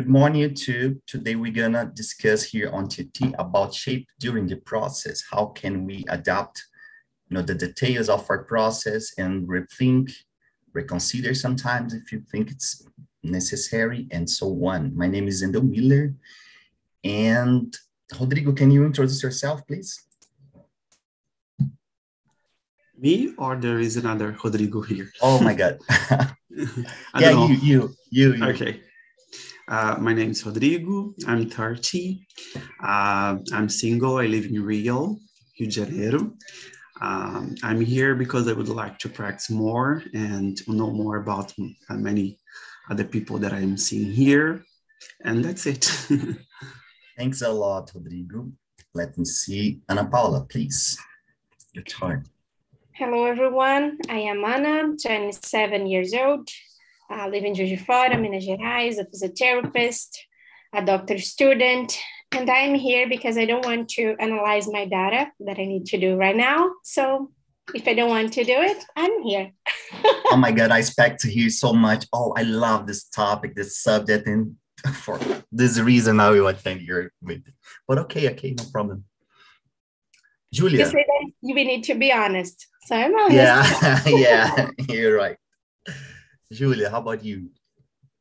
Good morning, YouTube. Today we're gonna discuss here on TT about shape during the process. How can we adapt, you know, the details of our process and rethink, reconsider sometimes if you think it's necessary and so on. My name is Endo Miller. And Rodrigo, can you introduce yourself, please? Me or there is another Rodrigo here? Oh my God. yeah, you, you, you, you. Okay. Uh, my name is Rodrigo. I'm 30. Uh, I'm single. I live in Rio, Rio de Janeiro. Um, I'm here because I would like to practice more and know more about uh, many other people that I'm seeing here. And that's it. Thanks a lot, Rodrigo. Let me see. Ana Paula, please. Your turn. Hello, everyone. I am Ana, 27 years old. I live in Juiz de Fora, Minas Gerais, a physiotherapist, a doctor student, and I'm here because I don't want to analyze my data that I need to do right now. So if I don't want to do it, I'm here. oh my God, I expect to hear so much. Oh, I love this topic, this subject, and for this reason I will attend your meeting. But okay, okay, no problem. Julia. You say that you need to be honest. So I'm honest. Yeah, yeah, you're right. Julia, how about you?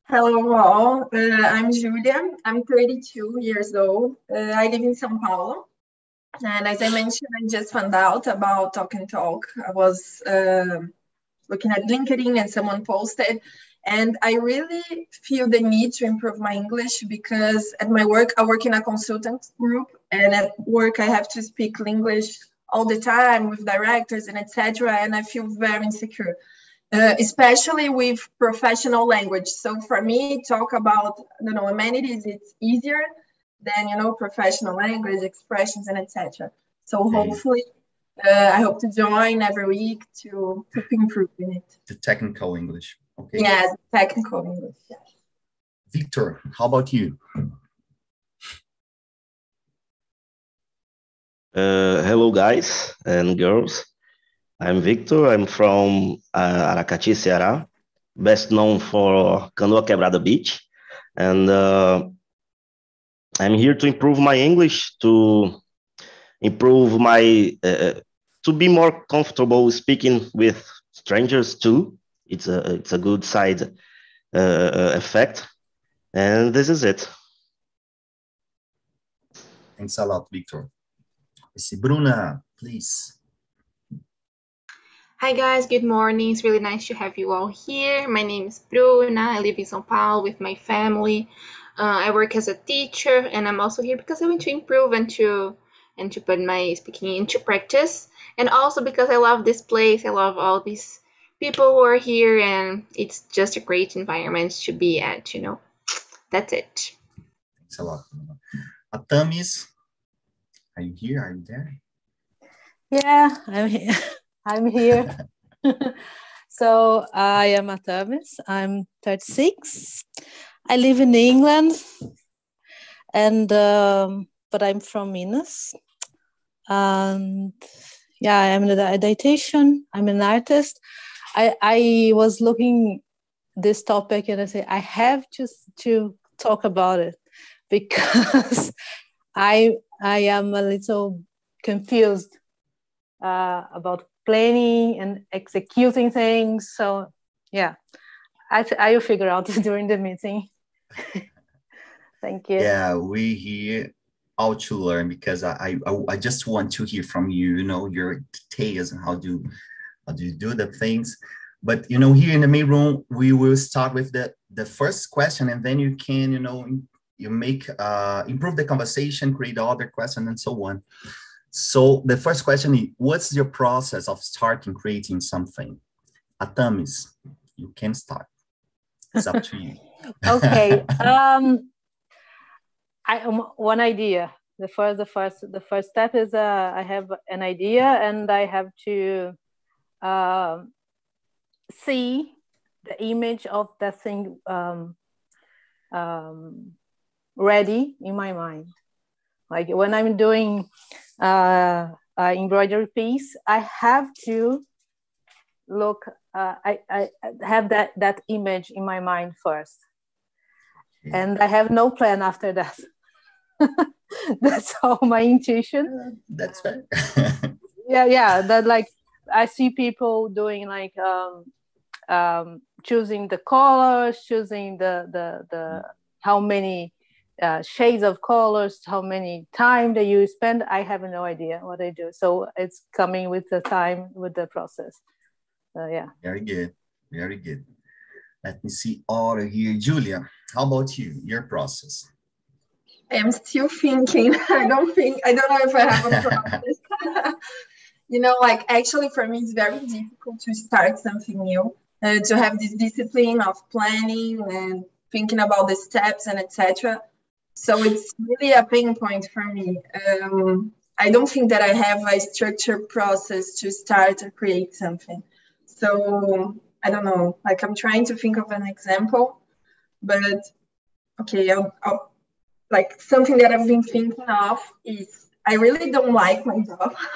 Hello all, uh, I'm Julia. I'm 32 years old. Uh, I live in São Paulo. And as I mentioned, I just found out about Talk and Talk. I was uh, looking at LinkedIn and someone posted. And I really feel the need to improve my English because at my work, I work in a consultant group. And at work, I have to speak English all the time with directors and etc. And I feel very insecure uh, especially with professional language. So for me, talk about you know amenities, it's easier than you know professional language expressions and etc. So okay. hopefully, uh, I hope to join every week to to improve in it. The technical English. Okay. Yes, technical English. Yes. Victor, how about you? Uh, hello, guys and girls. I'm Victor. I'm from uh, Aracati, Ceará, best known for Canoa Quebrada Beach. And uh, I'm here to improve my English, to improve my, uh, to be more comfortable speaking with strangers too. It's a, it's a good side uh, effect. And this is it. Thanks a lot, Victor. see Bruna, please. Hi guys, good morning. It's really nice to have you all here. My name is Bruna. I live in São Paulo with my family. Uh, I work as a teacher and I'm also here because I want to improve and to and to put my speaking into practice. And also because I love this place. I love all these people who are here and it's just a great environment to be at, you know. That's it. Thanks a lot. Atamis, are you here? Are you there? Yeah, I'm here. I'm here. so I am Atamis. I'm 36. I live in England, and um, but I'm from Minas. And yeah, I'm a dietitian. I'm an artist. I I was looking this topic and I say I have to to talk about it because I I am a little confused uh, about planning and executing things. So yeah, I, I will figure out during the meeting. Thank you. Yeah, we here all to learn because I, I I just want to hear from you, you know, your details and how do how do you do the things. But you know, here in the main room, we will start with the the first question, and then you can, you know, you make uh, improve the conversation, create other questions, and so on. So the first question is, what's your process of starting creating something? Atamis, you can start. It's up to you. okay. Um, I um, one idea. The first, the first, the first step is uh, I have an idea and I have to uh, see the image of that thing um, um, ready in my mind. Like when I'm doing uh, uh, embroidery piece, I have to look. Uh, I, I have that that image in my mind first, and I have no plan after that. That's all my intuition. That's right. yeah, yeah. That like I see people doing like um, um, choosing the colors, choosing the the the how many uh, shades of colors, how many time that you spend. I have no idea what I do. So it's coming with the time, with the process. Uh, yeah. Very good. Very good. Let me see order here. Julia, how about you, your process? I'm still thinking. I don't think, I don't know if I have a process. you know, like actually for me, it's very difficult to start something new, uh, to have this discipline of planning and thinking about the steps and etc. So it's really a pain point for me. Um, I don't think that I have a structured process to start or create something. So I don't know, like I'm trying to think of an example, but okay, I'll, I'll, like something that I've been thinking of is I really don't like my job.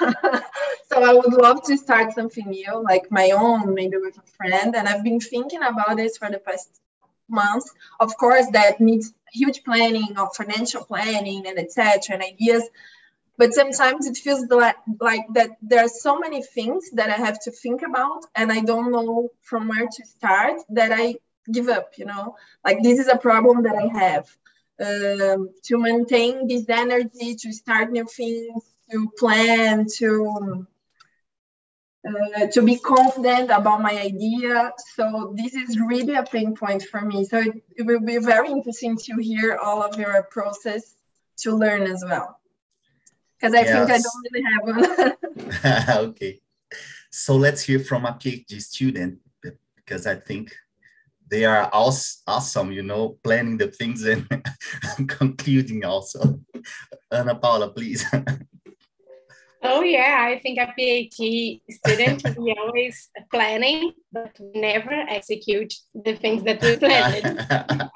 so I would love to start something new, like my own, maybe with a friend. And I've been thinking about this for the past months. Of course, that needs huge planning of financial planning and etc. and ideas but sometimes it feels like, like that there are so many things that i have to think about and i don't know from where to start that i give up you know like this is a problem that i have um, to maintain this energy to start new things to plan to uh, to be confident about my idea so this is really a pain point for me so it, it will be very interesting to hear all of your process to learn as well because I yes. think I don't really have one. okay. So let's hear from a PhD student because I think they are awesome, you know, planning the things and concluding also. Ana Paula, please. Oh yeah, I think a PhD student we always planning, but never execute the things that we planned.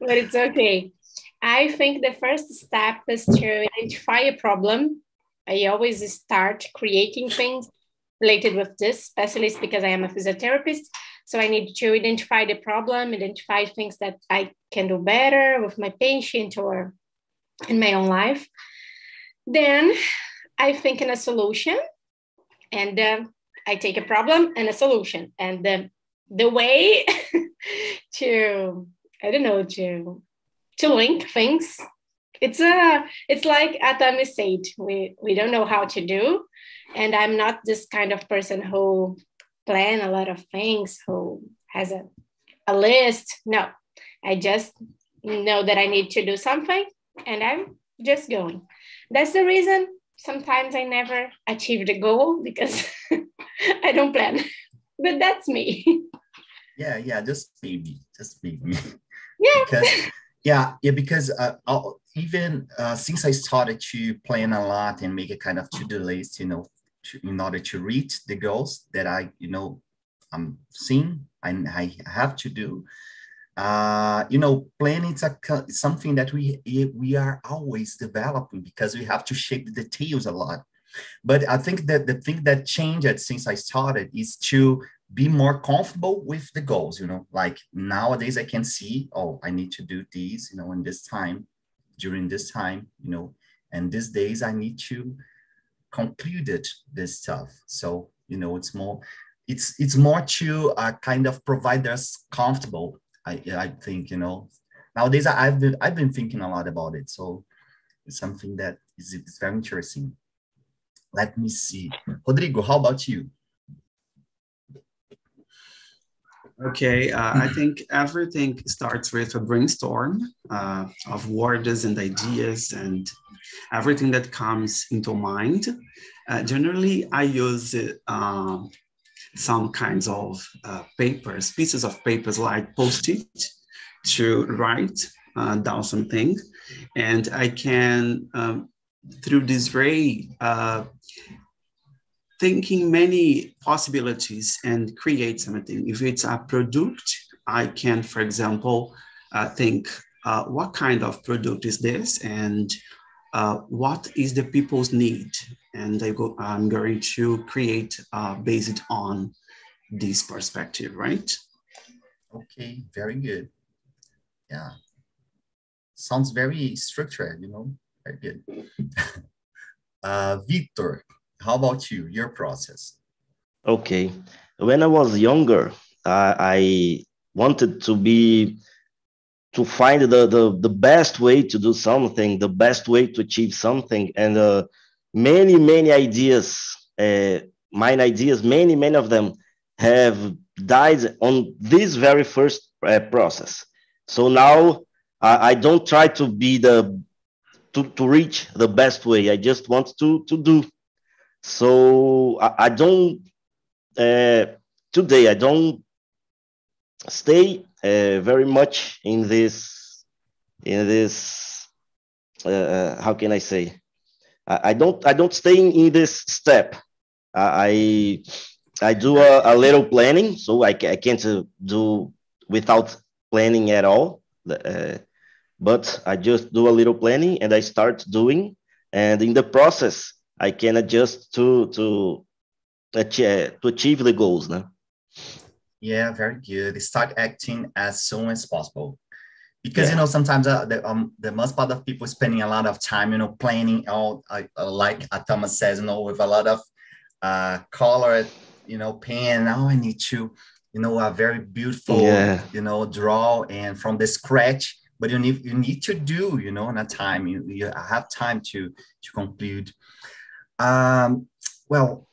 but it's okay. I think the first step is to identify a problem. I always start creating things related with this, especially because I am a physiotherapist. So I need to identify the problem, identify things that I can do better with my patient or in my own life. Then I think in a solution and uh, I take a problem and a solution. And uh, the way to, I don't know, to to link things. It's a it's like Atami said, we we don't know how to do, and I'm not this kind of person who plan a lot of things, who has a, a list. No, I just know that I need to do something, and I'm just going. That's the reason sometimes I never achieve the goal because I don't plan. but that's me. Yeah, yeah, just maybe, just me. Yeah. because yeah, yeah, because uh, even uh, since I started to plan a lot and make a kind of to-do list, you know, to, in order to reach the goals that I, you know, I'm seeing and I have to do. Uh, you know, planning is a, something that we we are always developing because we have to shape the details a lot. But I think that the thing that changed since I started is to be more comfortable with the goals you know like nowadays i can see oh i need to do these you know in this time during this time you know and these days i need to conclude it this stuff so you know it's more it's it's more to uh, kind of provide us comfortable i i think you know nowadays i've been i've been thinking a lot about it. So it's something that is, is very interesting. Let me see. Rodrigo how about you? Okay, uh, I think everything starts with a brainstorm uh, of words and ideas and everything that comes into mind. Uh, generally, I use uh, some kinds of uh, papers, pieces of papers like post-it to write uh, down something. And I can, um, through this way, thinking many possibilities and create something. If it's a product, I can, for example, uh, think uh, what kind of product is this and uh, what is the people's need? And I go, I'm going to create uh, based on this perspective, right? Okay, very good. Yeah. Sounds very structured, you know, very good. uh, Victor, how about you, your process? Okay. When I was younger, uh, I wanted to be to find the, the the best way to do something the best way to achieve something. And uh, many many ideas uh, mine ideas many many of them have died on this very first uh, process. So now I, I, don't try to be the to, to reach the best way. I just want to to do. So i, I don't uh, today i don't stay uh, very much in this in this uh, uh, how can i say? I, I, don't i don't stay in, in this step. I i do a, a little planning so i, I can't uh, do without planning at all. Uh, but i just do a little planning and i start doing. And in the process i can adjust to to achieve, to achieve the goals now yeah, very good. Start acting as soon as possible. Because yeah. you know sometimes uh, the um the most part of people spending a lot of time you know planning all uh, uh, like Thomas says you know with a lot of uh color you know pen now I need to you know a very beautiful yeah. you know draw and from the scratch but you need you need to do you know in a time you, you have time to to conclude um well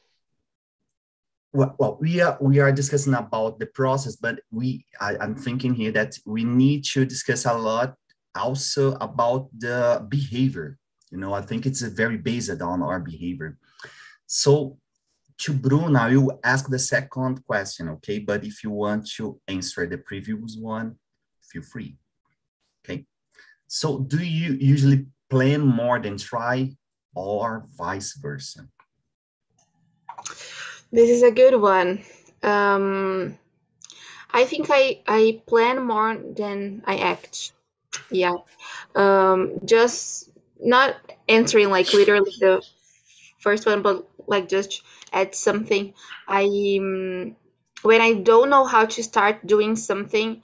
well, well, we are we are discussing about the process, but we I, I'm thinking here that we need to discuss a lot also about the behavior. You know, I think it's very based on our behavior. So to Bruna, I will ask the second question, okay? But if you want to answer the previous one, feel free. Okay. So do you usually plan more than try or vice versa? This is a good one. Um, I think I I plan more than I act. Yeah. Um, just not answering like literally the first one, but like just add something. I um, when I don't know how to start doing something,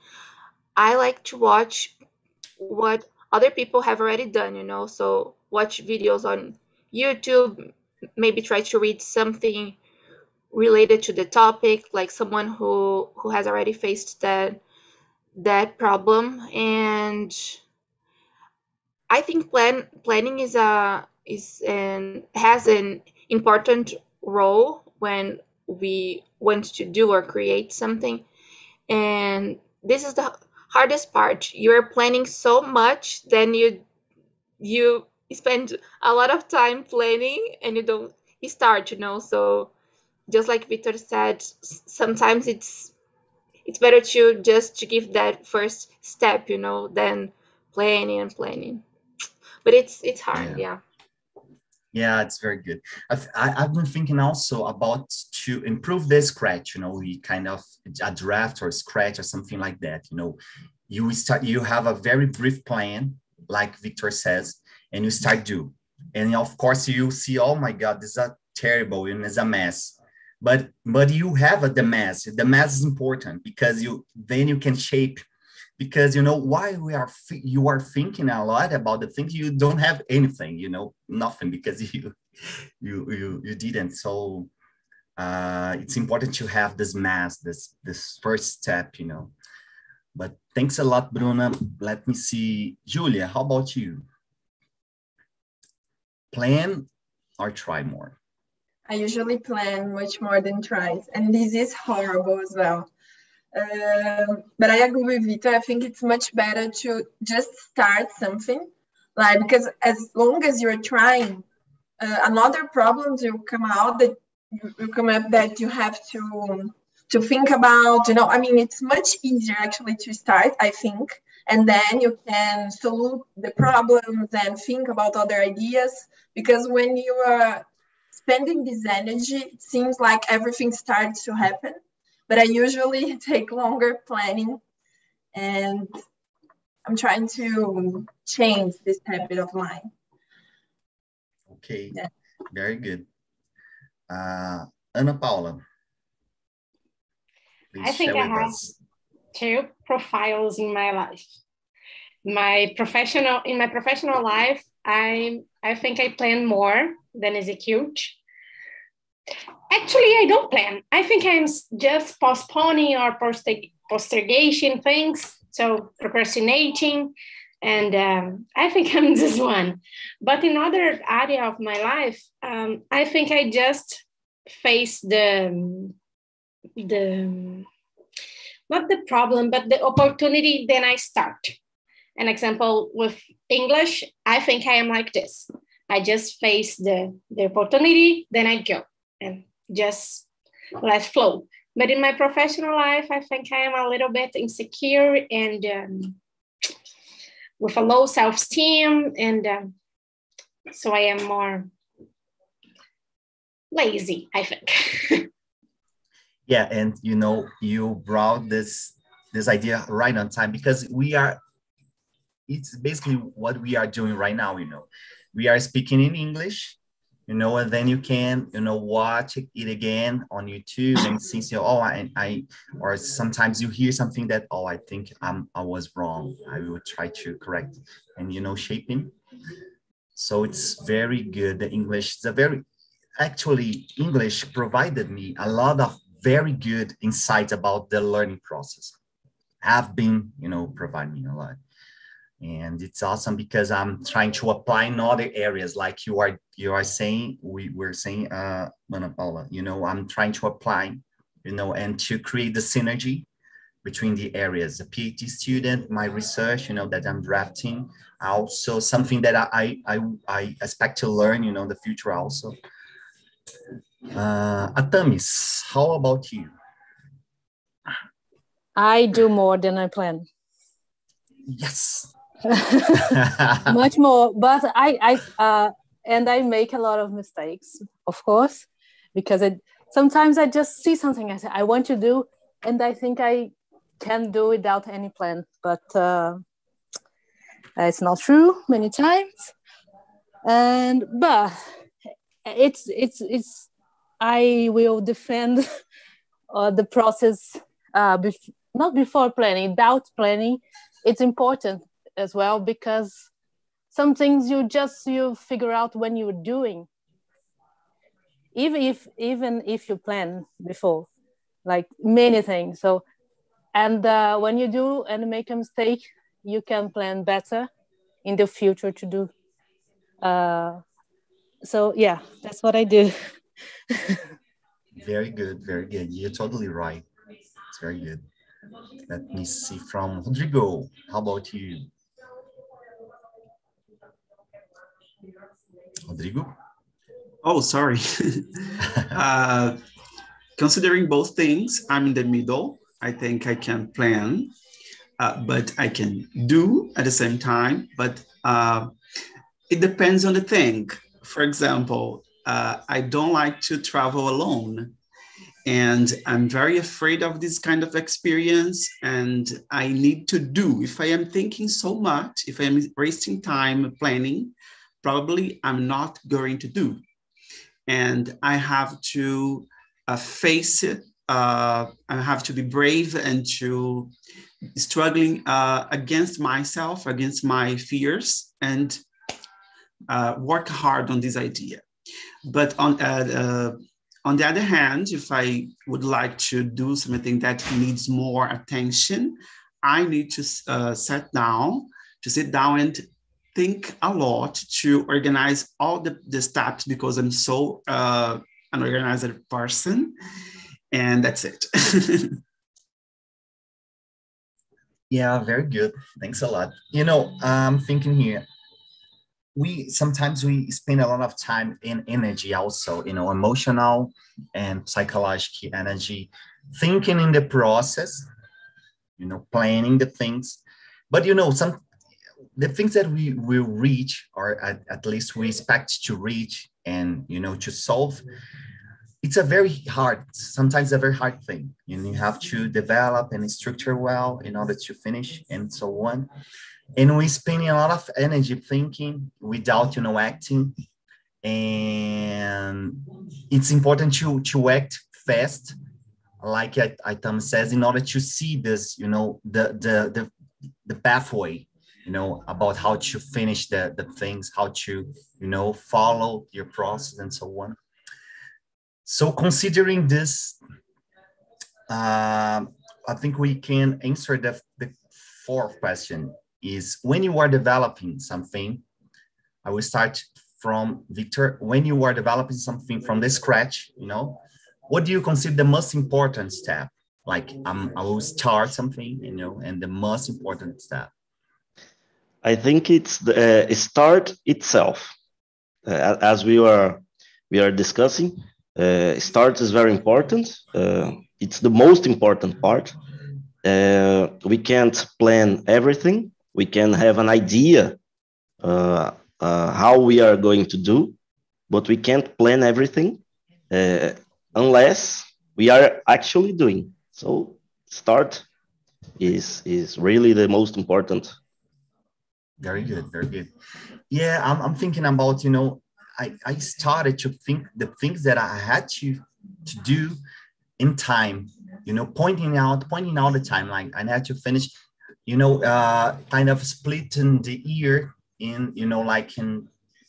I like to watch what other people have already done. You know, so watch videos on YouTube. Maybe try to read something related to the topic, like someone who who has already faced that that problem. And I think plan planning is a is an has an important role when we want to do or create something. And this is the hardest part. You're planning so much, then you you spend a lot of time planning and you don't start, you know. So just like Victor said, sometimes it's it's better to just to give that first step, you know, than planning and planning. But it's it's hard, yeah. yeah. Yeah, it's very good. I've, I, have been thinking also about to improve the scratch, you know, we kind of a draft or scratch or something like that, you know, you start, you have a very brief plan, like Victor says, and you start do. And of course you see, oh my God, this is a terrible and it's a mess but but you have a the mass the mass is important because you then you can shape because you know why we are you are thinking a lot about the things you don't have anything you know nothing because you you you, you didn't. So uh, it's important to have this mass this this first step you know. But thanks a lot bruna. Let me see. Julia how about you? Plan or try more I usually plan much more than tries, and this is horrible as well. Um, but I agree with Vito. I think it's much better to just start something, like because as long as you're trying, uh, another problems will come out that will come up that you have to to think about. You know, I mean, it's much easier actually to start. I think, and then you can solve the problems and think about other ideas because when you are spending this energy, it seems like everything starts to happen. But I usually take longer planning and I'm trying to change this habit of mine. Okay, yeah. very good. Uh, Ana Paula. I think I have us. two profiles in my life. my professional in my professional life, I I think I plan more than execute. Actually, I don't plan. I think I'm just postponing or postergation things, so procrastinating, and um, I think I'm this one. But in other area of my life, um, I think I just face the the not the problem, but the opportunity. Then I start. An example with English, I think I am like this. I just face the the opportunity, then I go and just let flow. But in my professional life, I think I am a little bit insecure and um, with a low self esteem. And um, so I am more lazy, I think. yeah. And you know, you brought this this idea right on time because we are it's basically what we are doing right now you know we are speaking in english you know, and then you can, you know, watch it again on YouTube and see, say, oh, I, I, or sometimes you hear something that, oh, I think I'm, I was wrong. I will try to correct and, you know, shaping. So it's very good. The English, a very, actually, English provided me a lot of very good insights about the learning process. Have been, you know, providing me a lot and it's awesome because i'm trying to apply in other areas like you are you are saying we were saying uh Mana Paula, you know i'm trying to apply you know and to create the synergy between the areas the phd student my research you know that i'm drafting also something that i i i expect to learn you know in the future also. Uh atamis how about you? I do more than i plan. Yes much more but i i uh, and i make a lot of mistakes of course because it sometimes i just see something i say i want to do and i think i can do without any plan but uh, it's not true many times. And but it's it's it's i will defend uh, the process uh, bef- not before planning without planning. It's important as well because some things you just you figure out when you're doing. Even if even if you plan before like many things. So and uh, when you do and make a mistake you can plan better in the future to do uh, so yeah that's what i do. Very good very good. You're totally right. It's very good. Let me see from rodrigo. How about you Rodrigo? Oh, sorry. uh, considering both things, I'm in the middle. I think I can plan, uh, but I can do at the same time. But uh, it depends on the thing. For example, uh, I don't like to travel alone. And I'm very afraid of this kind of experience. And I need to do, if I am thinking so much, if I am wasting time planning, probably I'm not going to do. And I have to uh, face it. Uh, I have to be brave and to struggling uh, against myself, against my fears, and uh, work hard on this idea. But on uh, uh, on the other hand, if I would like to do something that needs more attention, I need to sit down, to sit down and think a lot to organize all the, the steps because I'm so uh, an organized person. And that's it. yeah, very good. Thanks a lot. You know, I'm thinking here, we sometimes we spend a lot of time in energy also, you know, emotional and psychological energy, thinking in the process, you know, planning the things. But you know, some the things that we will reach or at, at least we expect to reach and you know to solve it's a very hard sometimes a very hard thing. And you have to develop and structure well in order to finish and so on. And we spending a lot of energy thinking without you know acting. And it's important to to act fast like Itam says in order to see this you know the the the, the pathway you know, about how to finish the, the things, how to, you know, follow your process and so on. So considering this, uh, I think we can answer the, the fourth question is when you are developing something, I will start from Victor. When you are developing something from the scratch, you know, what do you consider the most important step? Like um, I will start something, you know, and the most important step. I think it's the uh, start itself. Uh, as we are we are discussing, uh, start is very important. Uh, it's the most important part. Uh, we can't plan everything. We can have an idea uh, how we are going to do, but we can't plan everything unless we are actually doing. So start is is really the most important very good, very good. Yeah, I'm, I'm thinking about, you know, I, I started to think the things that I had to, to do in time, you know, pointing out, pointing out the timeline. I had to finish, you know, uh, kind of splitting the year in, you know, like in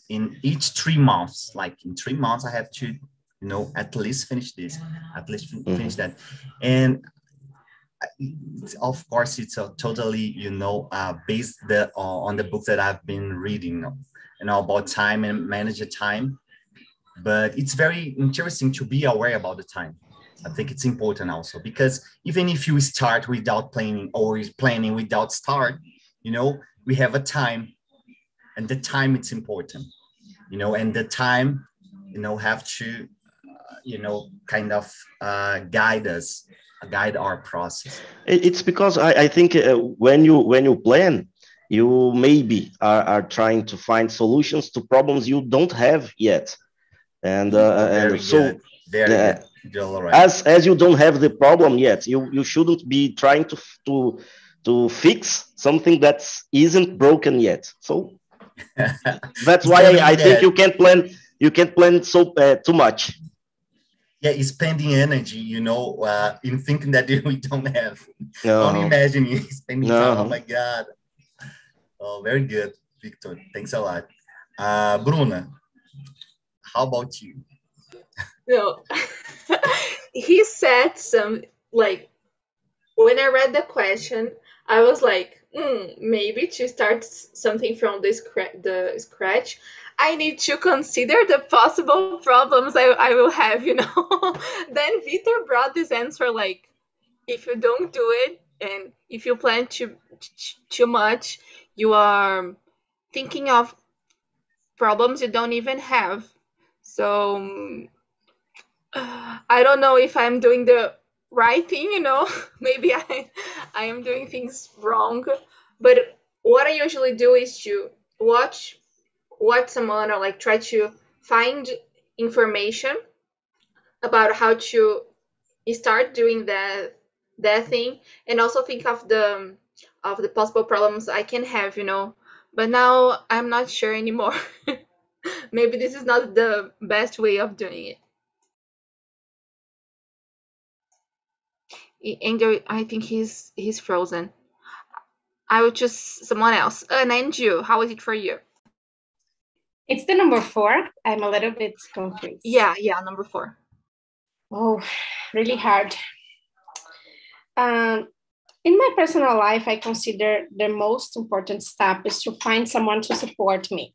in each three months. Like in three months, I have to, you know, at least finish this, at least finish mm-hmm. that. And of course it's a totally you know uh, based the, uh, on the books that i've been reading you know about time and manage the time. But it's very interesting to be aware about the time. I think it's important also because even if you start without planning or planning without start you know we have a time and the time it's important you know and the time you know have to uh, you know kind of uh, guide us guide our process? It's because I, I think uh, when you when you plan, you maybe are, are trying to find solutions to problems you don't have yet, and, uh, and so uh, as as you don't have the problem yet, you you shouldn't be trying to to to fix something that isn't broken yet. So that's why I, I think you can't plan you can't plan so uh, too much yeah, spending energy, you know, uh, in thinking that we don't have. No. Only imagine you spending no. time. Oh my God. Oh, very good, Victor. Thanks a lot. Uh, Bruna, how about you? No, he said some like when I read the question, I was like, mm, maybe to start something from the, scra- the scratch. I need to consider the possible problems I, I will have, you know. then Vitor brought this answer like, if you don't do it and if you plan too too much, you are thinking of problems you don't even have. So I don't know if I'm doing the right thing, you know. Maybe I I am doing things wrong. But what I usually do is to watch what someone or like try to find information about how to start doing that that thing and also think of the of the possible problems I can have, you know. But now I'm not sure anymore. Maybe this is not the best way of doing it. Andrew, I think he's he's frozen. I would choose someone else. Uh, and you, how is it for you? It's the number four. I'm a little bit confused. Yeah, yeah, number four. Oh, really hard. Um, in my personal life, I consider the most important step is to find someone to support me.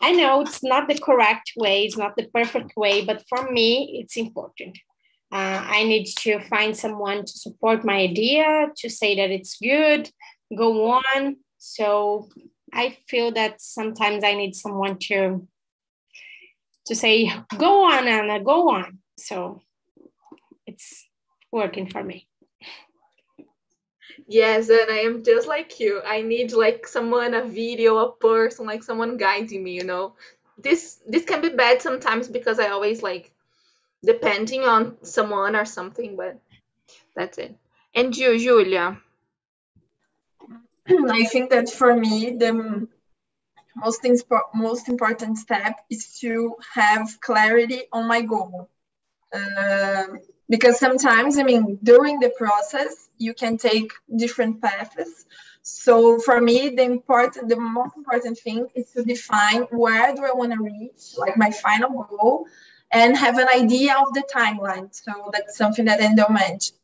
I know it's not the correct way, it's not the perfect way, but for me, it's important. Uh, I need to find someone to support my idea, to say that it's good, go on. So I feel that sometimes I need someone to to say, go on, Anna, go on. So it's working for me. Yes, and I am just like you. I need like someone, a video, a person, like someone guiding me, you know. This this can be bad sometimes because I always like depending on someone or something, but that's it. And you, Julia, I think that for me, the most, most important step is to have clarity on my goal. Uh, because sometimes, I mean, during the process, you can take different paths. So for me, the important, the most important thing is to define where do I want to reach, like my final goal, and have an idea of the timeline. So that's something that Endo mentioned.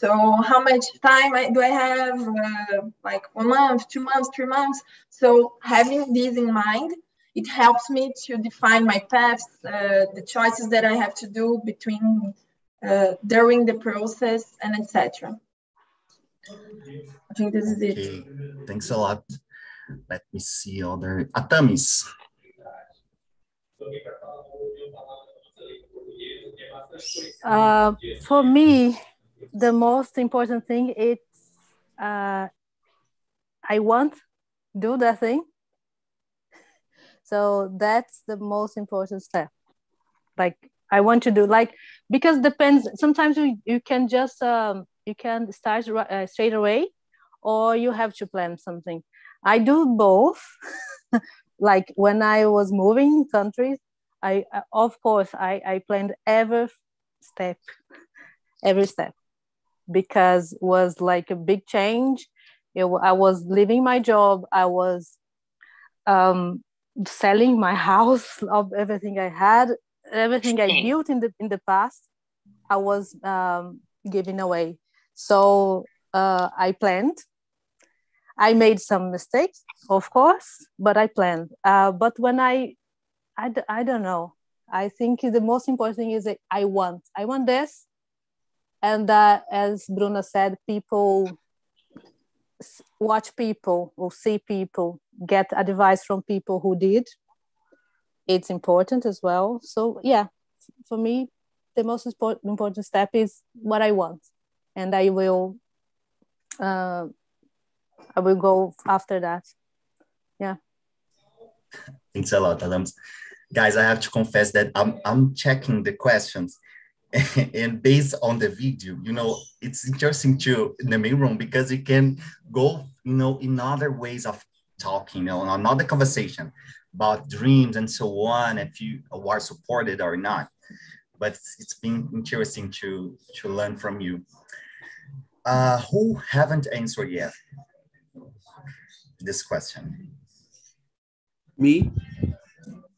So how much time do I have? Uh, like one month, two months, three months. So having this in mind, it helps me to define my paths, uh, the choices that I have to do between uh, during the process and etc. I think this is it. Okay. Thanks a lot. Let me see other Atamis. Uh, for me, the most important thing is uh, I want do that thing. So that's the most important step. Like I want to do like because depends. Sometimes you, you can just um, you can start uh, straight away, or you have to plan something. I do both. like when I was moving countries, I uh, of course I I planned every step, every step because it was like a big change. It, I was leaving my job. I was um, selling my house of everything I had, everything I built in the in the past. I was um, giving away. So uh, I planned. I made some mistakes, of course, but I planned. Uh, but when I, I, I don't know. I think the most important thing is that I want. I want this, and as bruna said people watch people or see people get advice from people who did. It's important as well. So yeah for me the most important step is what i want. And i will uh, i will go after that. Yeah. Thanks a lot adams. Guys i have to confess that i'm i'm checking the questions and based on the video, you know, it's interesting to in the main room because you can go, you know, in other ways of talking, you know, another conversation about dreams and so on, if you are supported or not. But it's, it's been interesting to to learn from you. Uh, who haven't answered yet this question? Me.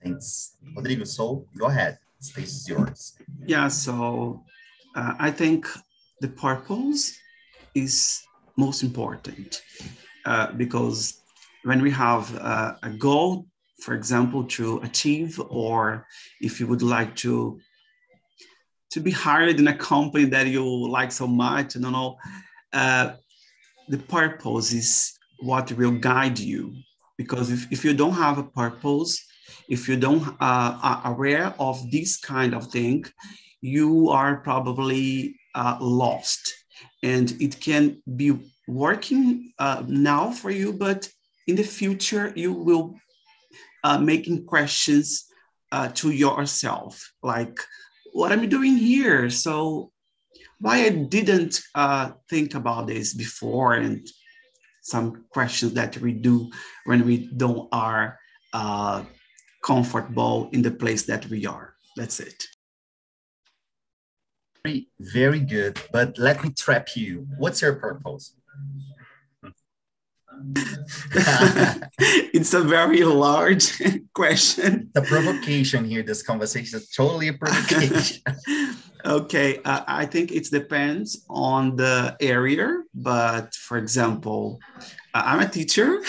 Thanks, Rodrigo. So go ahead space is yours. Yeah, so uh, I think the purpose is most important uh, because when we have uh, a goal, for example, to achieve, or if you would like to to be hired in a company that you like so much, don't know, uh, the purpose is what will guide you. Because if, if you don't have a purpose, if you don't uh, are aware of this kind of thing, you are probably uh, lost. And it can be working uh, now for you, but in the future, you will uh, making questions uh, to yourself, like, what am I doing here? So why I didn't uh, think about this before and some questions that we do when we don't are uh, comfortable in the place that we are. That's it. Very, very good. But let me trap you. What's your purpose? it's a very large question. The provocation here, this conversation is totally a provocation. okay, uh, I think it depends on the area, but for example, uh, I'm a teacher.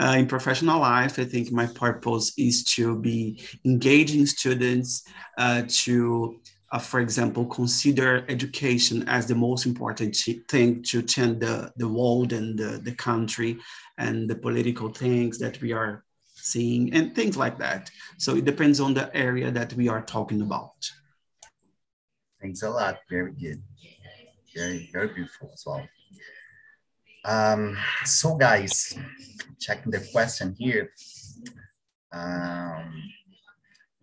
Uh, in professional life, I think my purpose is to be engaging students uh, to, uh, for example, consider education as the most important thing to change the, the world and the, the country and the political things that we are seeing and things like that. So it depends on the area that we are talking about. Thanks a lot. Very good. Very, very beautiful as well. Um, so guys, checking the question here. Um,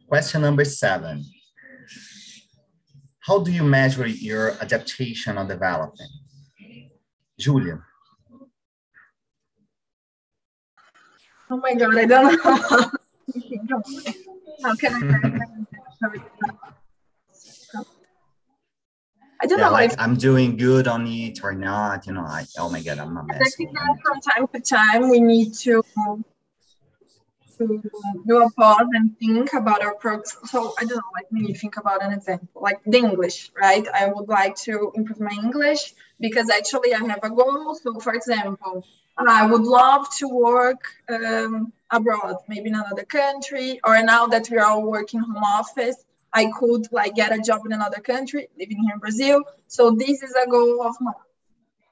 question number seven. How do you measure your adaptation or development? Julia. Oh my God, I don't know. How can I I don't yeah, know like if I'm doing good on it or not. You know, I oh my god, I'm a I mess. think that from time to time we need to to do a pause and think about our progress. So I don't know, like me think about an example, like the English, right? I would like to improve my English because actually I have a goal. So for example, I would love to work um, abroad, maybe in another country, or now that we are all working home office, I could like get a job in another country, living here in Brazil. So this is a goal of mine.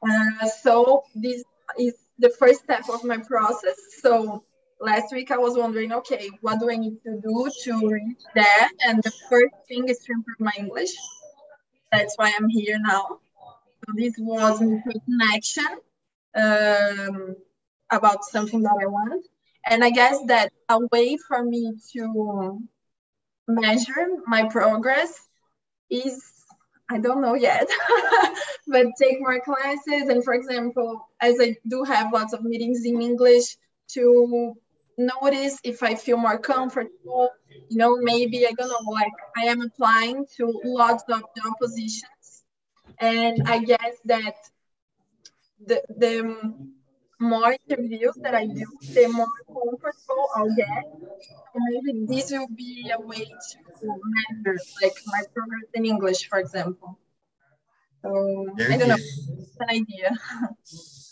Uh, so this is the first step of my process. So last week I was wondering, okay, what do I need to do to reach there? And the first thing is to improve my English. That's why I'm here now. So this was me action um, about something that I want. And I guess that a way for me to measure my progress is I don't know yet, but take more classes. And for example, as I do have lots of meetings in English, to notice if I feel more comfortable. You know, maybe I don't know, like I am applying to lots of job positions, and I guess that the the more interviews that I do, the more comfortable I'll get. And maybe this will be a way to measure like my progress in English, for example. So Very I don't know, it's an idea.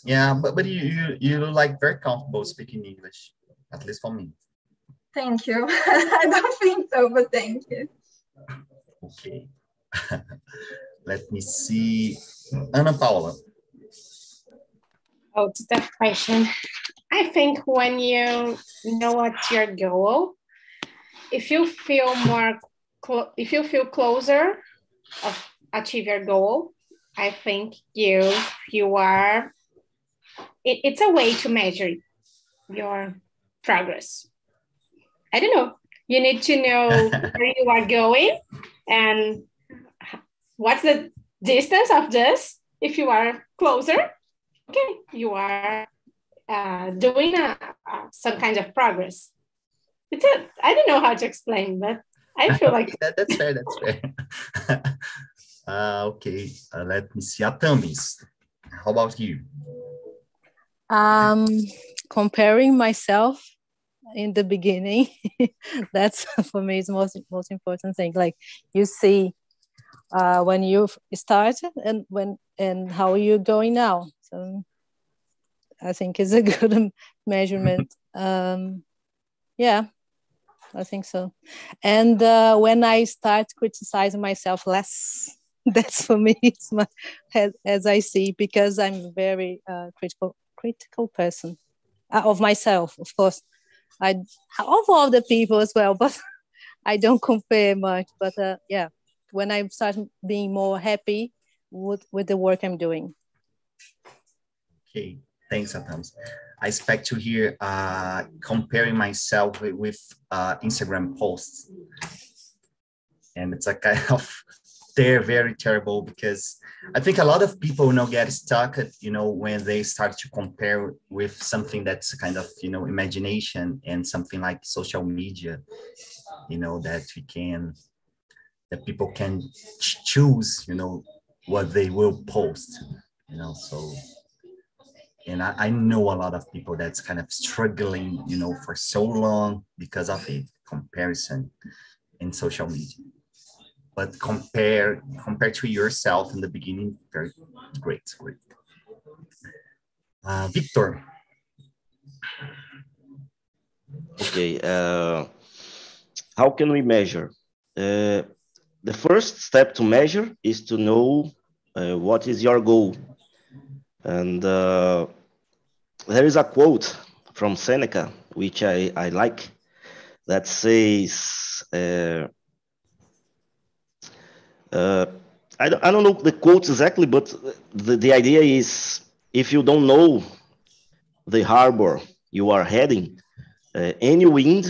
Yeah, but but you you you look like very comfortable speaking English, at least for me. Thank you. I don't think so, but thank you. Okay. Let me see. Ana Paula. Oh, it's a tough question. I think when you know what's your goal, if you feel more, clo- if you feel closer of achieve your goal, I think you you are. It, it's a way to measure your progress. I don't know. You need to know where you are going and what's the distance of this. If you are closer, okay, you are uh, doing a, uh, some kind of progress. It's a, I don't know how to explain, but I feel like that, that's fair. That's fair. uh, okay. Uh, let me see. Atamis. How about you? Um, comparing myself in the beginning, that's for me is most most important thing. Like you see uh, when you started and when and how you're going now. So I think is a good measurement. Um, yeah, I think so. And uh, when I start criticizing myself less, that's for me. It's my as, as I see because I'm very uh, critical critical person uh, of myself, of course. I of all the people as well, but I don't compare much. But uh, yeah, when I start being more happy with with the work I'm doing. Okay. Thanks, Atams. I expect to hear uh, comparing myself with, uh, Instagram posts. And it's a kind of, they're very terrible because I think a lot of people you know get stuck, you know, when they start to compare with something that's kind of, you know, imagination and something like social media, you know, that we can, that people can ch- choose, you know, what they will post, you know, so and I, I know a lot of people that's kind of struggling you know for so long because of a comparison in social media but compare compare to yourself in the beginning very great great uh, victor Okay. Uh, how can we measure? Uh, the first step to measure is to know uh, what is your goal. And uh, there is a quote from Seneca, which I, I like, that says, uh, uh, I, don't, I don't know the quote exactly, but the, the idea is if you don't know the harbor you are heading, uh, any wind,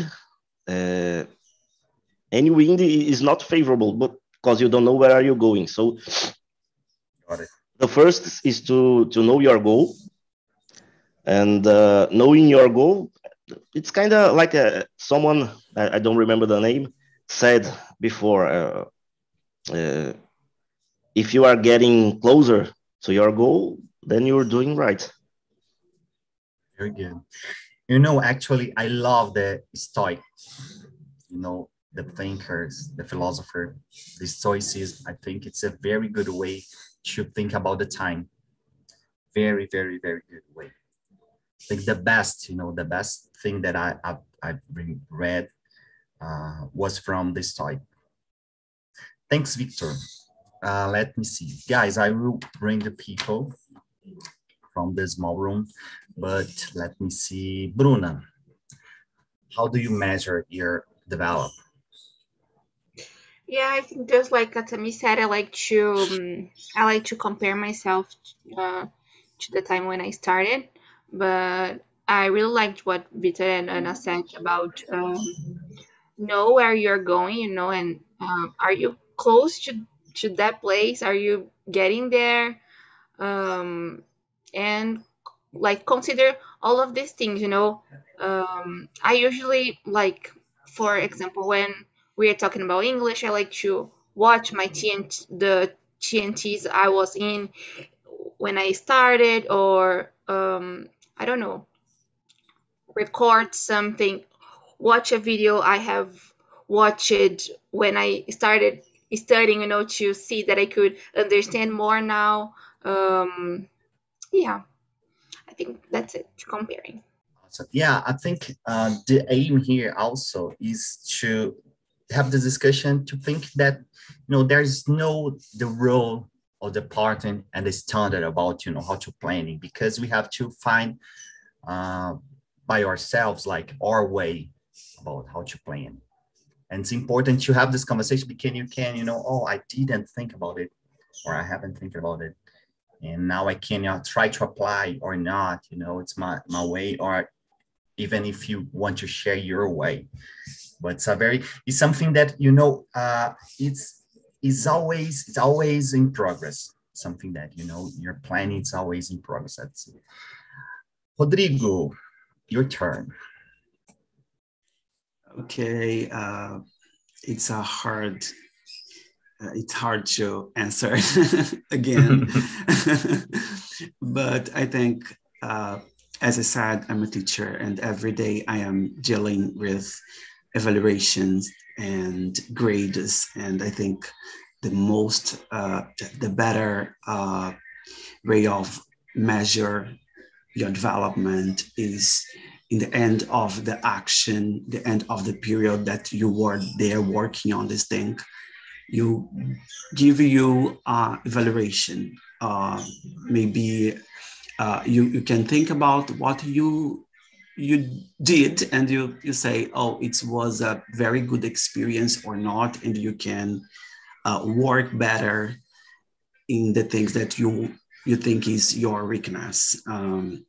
uh, any wind is not favorable, but because you don't know where are you going. So the first is to to know your goal, and uh, knowing your goal, it's kind of like a someone I, I don't remember the name said before. Uh, uh, if you are getting closer to your goal, then you're doing right. Very good. You know, actually, I love the Stoic, you know, the thinkers, the philosopher, the Stoicism. I think it's a very good way to think about the time. Very, very, very good way. Think the best, you know, the best thing that I, I've, read uh, was from this Stoic. Thanks, Victor. Uh, let me see. Guys, I will bring the people from the small room, but let me see. Bruna, how do you measure your develop? Yeah, I think just like Atami said, I like to um, I like to compare myself uh, to the time when I started, but I really liked what Victor and Anna said about um, know where you're going, you know, and um, are you close to to that place? Are you getting there? Um, and like consider all of these things, you know. Um, I usually like, for example, when we are talking about English, I like to watch my TNT, the TNTs I was in when I started, or um, I don't know, record something, watch a video I have watched when I started studying, you know, to see that I could understand more now. Um, yeah, I think that's it, comparing. So, yeah, I think uh, the aim here also is to have the discussion to think that, you know, there's no the role of the partner and the standard about, you know, how to planning because we have to find uh, by ourselves, like our way about how to plan. And it's important to have this conversation because you can you know oh i didn't think about it or i haven't think about it. And now i can uh, try to apply or not you know it's my my way or even if you want to share your way. But it's a very it's something that you know uh it's it's always it's always in progress. Something that you know your planning is always in progress. That's it. rodrigo your turn. Okay, uh, it's a hard, uh, it's hard to answer again, but I think, uh, as I said, I'm a teacher, and every day I am dealing with evaluations and grades, and I think the most, uh, the better uh, way of measure your development is in the end of the action, the end of the period that you were there working on this thing, you give you uh, evaluation. Uh, maybe uh, you, you can think about what you you did and you you say oh it was a very good experience or not and you can uh, work better in the things that you you think is your weakness um,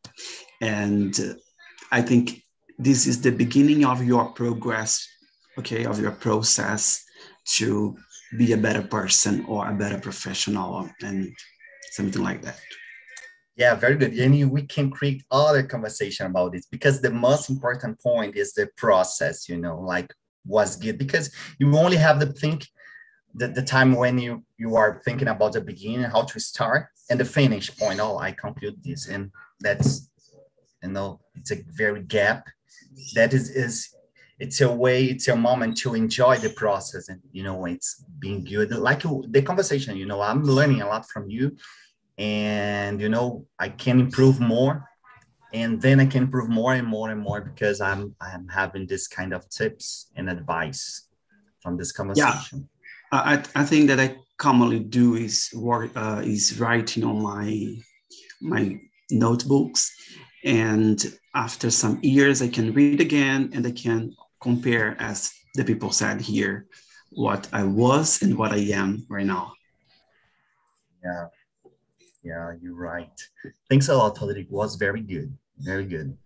and I think this is the beginning of your progress, okay, of your process to be a better person or a better professional and something like that. Yeah, very good. And we can create other conversation about this because the most important point is the process, you know, like was good because you only have to think the, the time when you you are thinking about the beginning, how to start and the finish point. Oh, I conclude this. And that's you know it's a very gap that is is it's a way it's a moment to enjoy the process and you know it's being good like the conversation you know i'm learning a lot from you and you know i can improve more. And then i can improve more and more and more because i'm i'm having this kind of tips and advice from this conversation. Yeah i i think that i commonly do is work uh, is writing on my my notebooks. And after some years, I can read again and I can compare, as the people said here, what I was and what I am right now. Yeah, yeah, you're right. Thanks a lot, Rodrigo. It was very good, very good.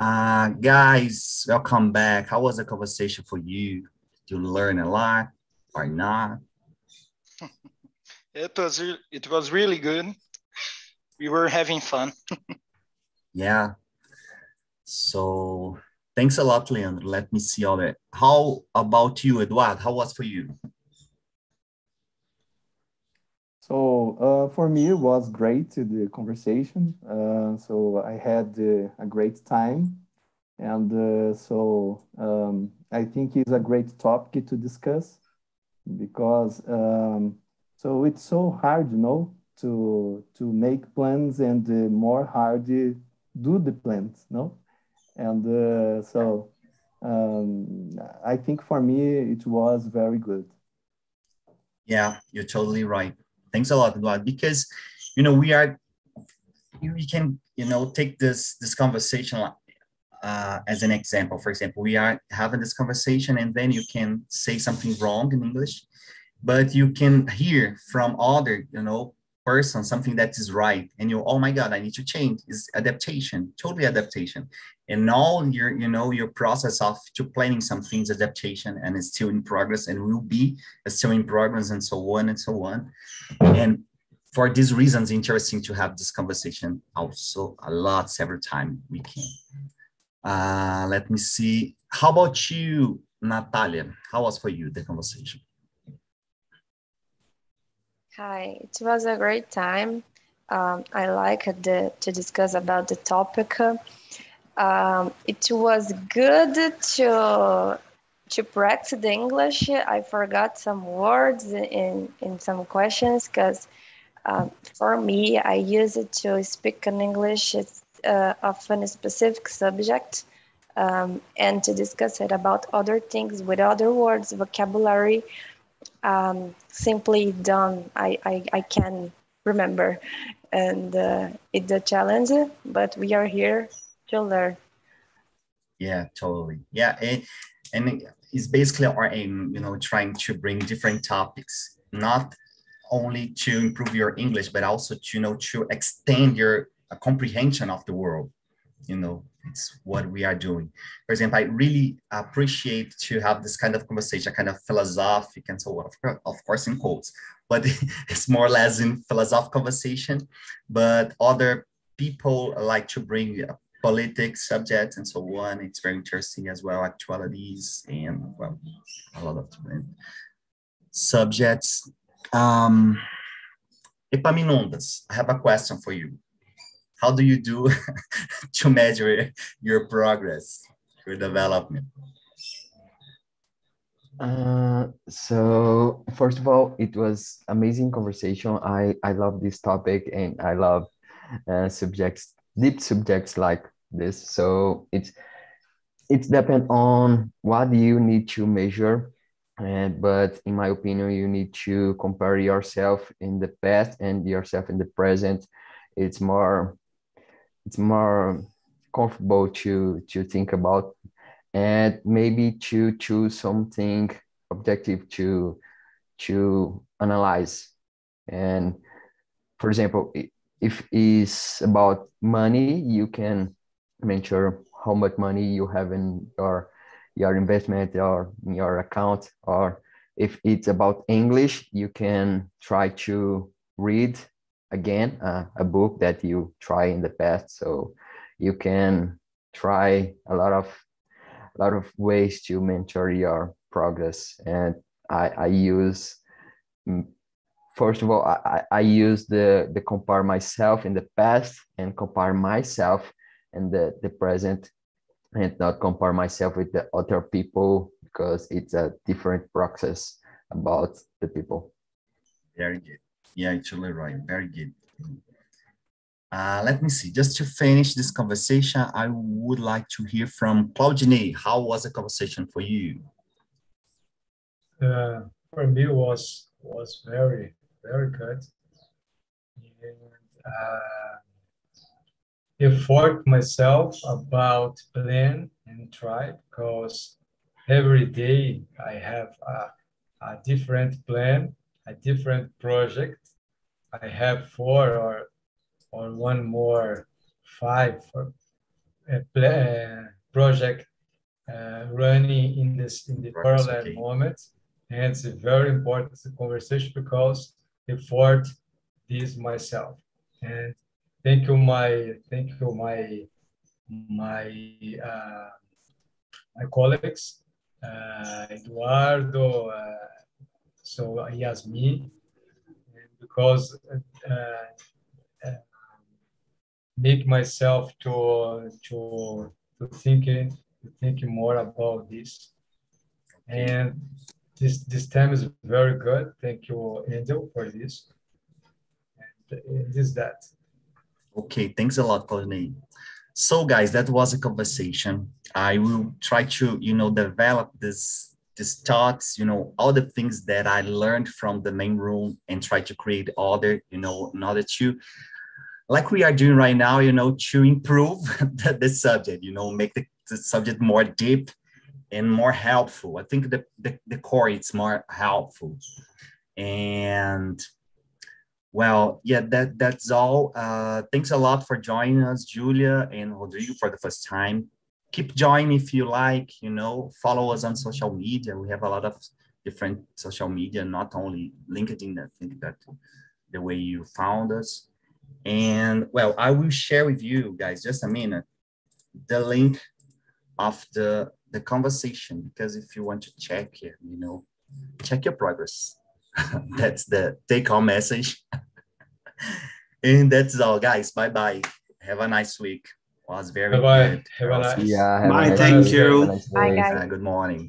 Uh, guys, welcome back. How was the conversation for you? Did you learn a lot or not? It was it was really good we were having fun. yeah. So thanks a lot, Leandro. Let me see all that. How about you, Eduardo? How was for you? So uh, for me, it was great the conversation. Uh, so I had uh, a great time, and uh, so um, I think it's a great topic to discuss because um, so it's so hard, you know, to to make plans and uh, more hard to do the plans, no, and uh, so um, I think for me it was very good. Yeah, you're totally right. Thanks a lot, Eduardo, because you know we are we can you know take this this conversation uh, as an example. For example, we are having this conversation, and then you can say something wrong in English, but you can hear from other you know person something that is right and you oh my god i need to change is adaptation totally adaptation. And all your you know your process of to planning some things adaptation and it's still in progress and will be still in progress and so on and so on. And for these reasons interesting to have this conversation also a lot several times we can. Uh let me see. How about you natalia? How was for you the conversation Hi, it was a great time. Um, I like the, to discuss about the topic. Um, it was good to to practice the English. I forgot some words in in some questions because um, for me, I use it to speak in English uh, of a specific subject um, and to discuss it about other things with other words, vocabulary um, simply done. I, I, I can remember. And uh, it's a challenge, but we are here to learn. Yeah, totally. Yeah. And, and it's basically our aim, you know, trying to bring different topics, not only to improve your English, but also to, you know, to extend your uh, comprehension of the world, you know, it's what we are doing. For example, I really appreciate to have this kind of conversation, kind of philosophic and so on, of course in quotes, but it's more or less in philosophical conversation. But other people like to bring politics subjects and so on. It's very interesting as well, actualities and well, a lot of different subjects. Um, Epaminondas, I have a question for you how do you do to measure your progress, your development? Uh, so first of all, it was amazing conversation. I I love this topic and I love uh, subjects, deep subjects like this. So it's it's depend on what you need to measure and but in my opinion you need to compare yourself in the past and yourself in the present it's more it's more comfortable to to think about and maybe to choose something objective to to analyze. And for example if it's about money you can measure how much money you have in your your investment or in your account or if it's about english you can try to read again uh, a book that you try in the past. So you can try a lot of a lot of ways to mentor your progress. And i i use mm, first of all i i use the the compare myself in the past and compare myself in the the present and not compare myself with the other people because it's a different process about the people. Very good yeah, actually right. Very good. Uh, let me see. Just to finish this conversation, I would like to hear from Claudine. How was the conversation for you? Uh, for me, was was very very good. And, uh, myself about plan and try because every day I have a, a different plan, a different project, I have four or or one more five for a uh, project uh, running in this in the parallel okay. moment, and it's a very important conversation because effort this myself and thank you my thank you my my uh, my colleagues uh, Eduardo uh, so Yasmin because uh, uh, make myself to to to thinking to thinking more about this. And this this time is very good. Thank you, Angel, for this. And uh, this that. Okay, thanks a lot, Courtney. So, guys, that was a conversation. I will try to, you know, develop this these thoughts, you know, all the things that I learned from the main room and try to create other, you know, in order to, like we are doing right now, you know, to improve the, the subject, you know, make the, the subject more deep and more helpful. I think the, the, the core it's more helpful. And well, yeah, that that's all. Uh, thanks a lot for joining us, Julia and Rodrigo, for the first time. Keep joining if you like. You know, follow us on social media. We have a lot of different social media, not only LinkedIn. I think that the way you found us. And well, I will share with you guys just a minute the link of the the conversation because if you want to check it, you know, check your progress. that's the take home message. and that's all, guys. Bye bye. Have a nice week. Was very Bye-bye. good. Have a nice- Yeah. have a Bye, nice thank day. you. Nice Bye, guys. Uh, good morning.